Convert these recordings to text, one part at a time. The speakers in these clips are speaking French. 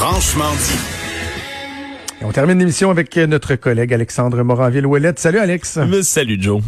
Franchement dit. Et on termine l'émission avec notre collègue Alexandre Moranville-Ouellette. Salut Alex. Mais salut Joe.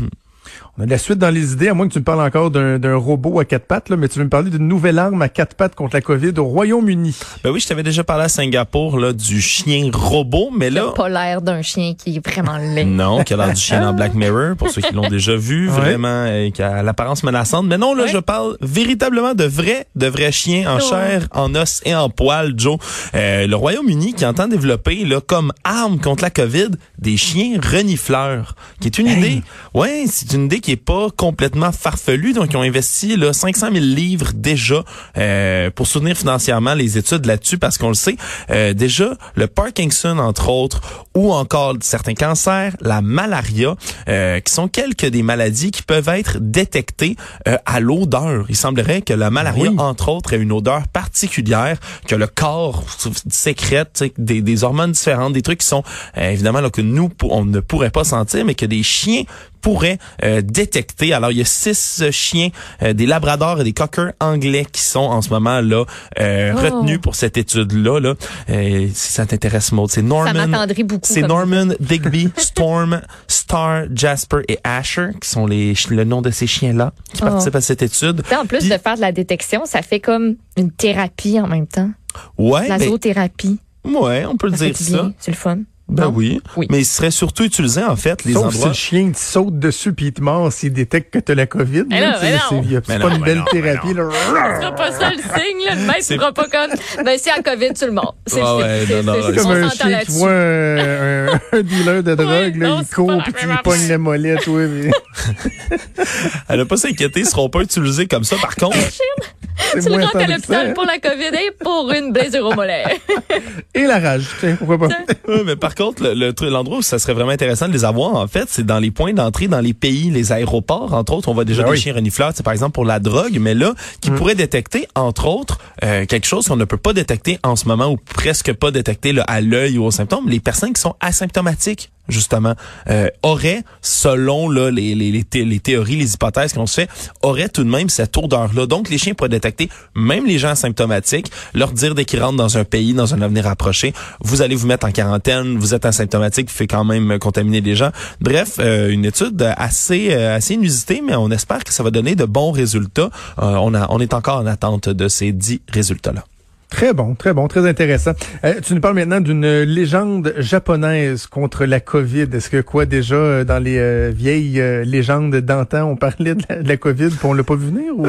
On a de la suite dans les idées, à moins que tu me parles encore d'un robot à quatre pattes, là, mais tu veux me parler d'une nouvelle arme à quatre pattes contre la COVID au Royaume-Uni. Ben oui, je t'avais déjà parlé à Singapour là, du chien robot, mais là... pas l'air d'un chien qui est vraiment laid. Non, qui a l'air du chien dans Black Mirror, pour ceux qui l'ont déjà vu, vraiment, et qui a l'apparence menaçante. Mais non, là, je parle véritablement de vrais, de vrais chiens en chair, en os et en poils, Joe. Euh, le Royaume-Uni qui entend développer là, comme arme contre la COVID des chiens renifleurs, qui est une idée... Ouais, c'est une idée qui est pas complètement farfelue. Donc, ils ont investi là, 500 000 livres déjà euh, pour soutenir financièrement les études là-dessus parce qu'on le sait, euh, déjà, le Parkinson, entre autres, ou encore certains cancers, la malaria, euh, qui sont quelques des maladies qui peuvent être détectées euh, à l'odeur. Il semblerait que la malaria, entre autres, ait une odeur particulière, que le corps sécrète des, des hormones différentes, des trucs qui sont évidemment là, que nous, on ne pourrait pas sentir, mais que des chiens pourrait euh, détecter. Alors, il y a six chiens, euh, des labradors et des cockers anglais qui sont en ce moment là euh, oh. retenus pour cette étude-là. Là. si ça t'intéresse, Maud, c'est Norman. C'est Norman, Digby, Storm, Star, Jasper et Asher qui sont les le nom de ces chiens-là qui oh. participent à cette étude. en plus de faire de la détection, ça fait comme une thérapie en même temps. Ouais. La zoothérapie. Ouais, on peut le dire ça. C'est le fun. Ben oui. Mais il serait surtout utilisé, en fait, les Sauf endroits... si le chien te saute dessus puis il te mord s'il détecte que tu as la COVID. C'est pas une belle thérapie. Là. Ce sera pas ça le signe. Là. Le mec ne fera pas comme... Ben, c'est la COVID, tu le mords. C'est comme un chien qui voit un, un, dealer de drogue. là, il court puis il pogne la molette. Oui, mais... Elle n'a pas s'inquiéter. Ils seront pas utilisés comme ça. Par contre... tu le rentres à l'hôpital pour la COVID et pour une blessure au mollet. et la rage, tiens, pourquoi pas? mais par contre, l'endroit le, où ça serait vraiment intéressant de les avoir, en fait, c'est dans les points d'entrée dans les pays, les aéroports, entre autres. On voit déjà ben des chiens renifleurs, c'est par exemple pour la drogue, mais là, qui mm. pourrait détecter, entre autres, euh, quelque chose qu'on ne peut pas détecter en ce moment ou presque pas détecter là, à l'œil ou aux symptômes, les personnes qui sont asymptomatiques justement, euh, aurait, selon là, les, les, les, théories, les hypothèses qu'on se fait, aurait tout de même cette odeur-là. Donc, les chiens pourraient détecter même les gens asymptomatiques, leur dire dès qu'ils rentrent dans un pays, dans un avenir approché, vous allez vous mettre en quarantaine, vous êtes asymptomatique, vous faites quand même contaminer des gens. Bref, euh, une étude assez euh, assez inusitée, mais on espère que ça va donner de bons résultats. on, a, on est encore en attente de ces dix résultats-là. Très bon, très bon, très intéressant. Euh, tu nous parles maintenant d'une légende japonaise contre la COVID. Est-ce que quoi déjà euh, dans les euh, vieilles légendes d'antan, on parlait de la, COVID, puis on l'a pas vu venir ou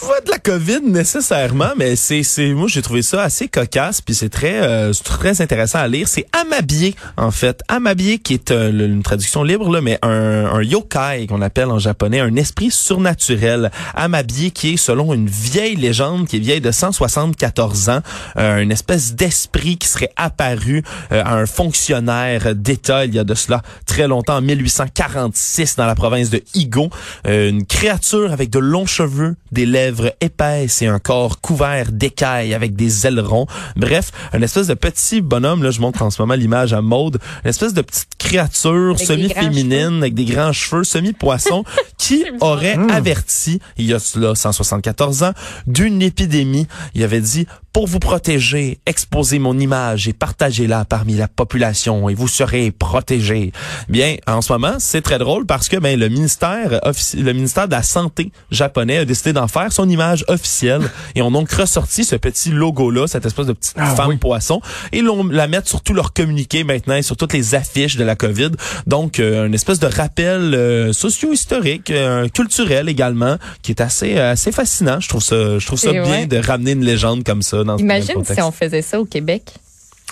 pas de la COVID nécessairement, mais c'est c'est moi j'ai trouvé ça assez cocasse puis c'est très euh, très intéressant à lire. C'est Amabie en fait, Amabie qui est euh, une traduction libre là, mais un, un yokai qu'on appelle en japonais un esprit surnaturel. Amabie qui est selon une vieille légende qui est vieille de 174 ans, euh, une espèce d'esprit qui serait apparu à un fonctionnaire d'État il y a de cela très longtemps en 1846 dans la province de Higo, une créature avec de longs cheveux, des lèvres épaisse et un corps couvert d'écailles avec des ailerons. Bref, une espèce de petit bonhomme, là, je montre en ce moment l'image à mode, une espèce de petite créature semi-féminine avec des grands cheveux, semi-poisson, qui aurait hmm. averti, il y a cela 174 ans, d'une épidémie. Il avait dit, pour vous protéger, exposez mon image et partagez-la parmi la population et vous serez protégé. Bien, en ce moment, c'est très drôle parce que ben, le ministère le ministère de la Santé japonais a décidé d'en faire son image officielle et ont donc ressorti ce petit logo-là, cette espèce de petite ah femme poisson, et l'on la mettre sur tous leurs communiqués maintenant et sur toutes les affiches de la COVID. Donc, euh, une espèce de rappel euh, socio-historique, euh, culturel également, qui est assez assez fascinant. Je trouve ça, je trouve ça bien de ramener une légende comme ça Imagine si on faisait ça au Québec.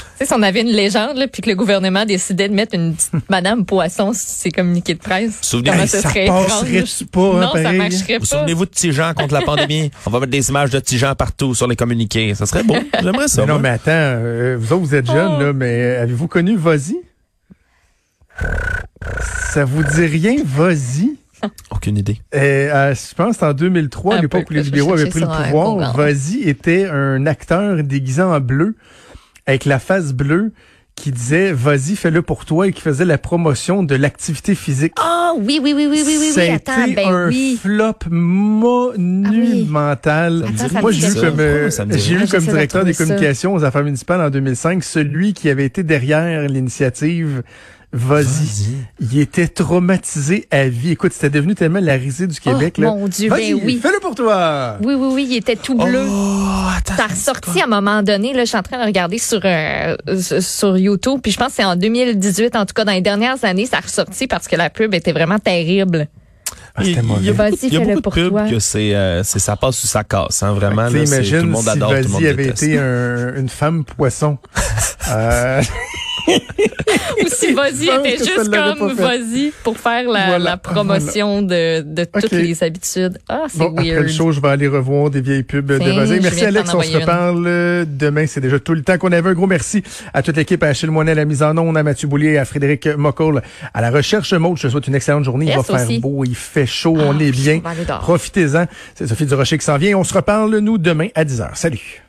Tu sais, si on avait une légende, là, puis que le gouvernement décidait de mettre une petite Madame Poisson sur ses communiqués de presse, Souvenez- comment Hey, ce ça serait passerait pas, hein, Non, ça marcherait Vous pas. souvenez-vous de Tijan contre la pandémie? On va mettre des images de Tijan partout sur les communiqués. Ça serait beau. J'aimerais ça. Mais non, mais attends, euh, vous autres, vous êtes jeunes, Oh. là, mais avez-vous connu Vozy? Ça vous dit rien, Vozy? Aucune idée. Euh, à- je pense que en 2003, à l'époque où les libéraux avaient pris le un pouvoir. Vozy était un acteur déguisé en bleu, avec la face bleue, qui disait « Vas-y, fais-le pour toi » et qui faisait la promotion de l'activité physique. Ah oui, oui, oui, oui, oui, oui, oui, a attends, ben un oui. flop monumental. Attends, ça Moi, j'ai eu comme, euh, j'ai comme de directeur des ça. communications aux affaires municipales en 2005 celui qui avait été derrière l'initiative Vas-y. Il était traumatisé à vie. Écoute, c'était devenu tellement la risée du Québec. oh, là. mon Dieu, ben oui. fais-le pour toi. Oui, oui, oui, il était tout bleu. Oh, attends. Ça a ressorti à un moment donné, là, je suis en train de regarder sur euh, sur- YouTube, puis je pense que c'est en 2018, en tout cas dans les dernières années, ça a ressorti parce que la pub était vraiment terrible. Ah, c'était Il- il y a. Vas-y, il y a fais-le beaucoup pour de pubs toi. que c'est, euh, ça passe ou ça casse, hein, vraiment. Là, tout le monde si adore, tout le monde Vas-y avait déteste. été un- une femme poisson. euh, Ou si vas-y était juste comme vas-y pour faire la, Voilà, la promotion de, de toutes les habitudes. Ah, c'est Bon, après weird. le show, je vais aller revoir des vieilles pubs de Vas-y. Merci Alex, on se une. reparle demain. C'est déjà tout le temps qu'on avait. Un gros merci à toute l'équipe, à Achille Moinet à la mise en onde, à Mathieu Boulier, à Frédéric Mocoll, à la recherche mode. Je te souhaite une excellente journée. Il va faire beau, il fait chaud, Ah, on est bien. Profitez-en. C'est Sophie Durocher qui s'en vient. On se reparle, nous, demain à 10h. Salut.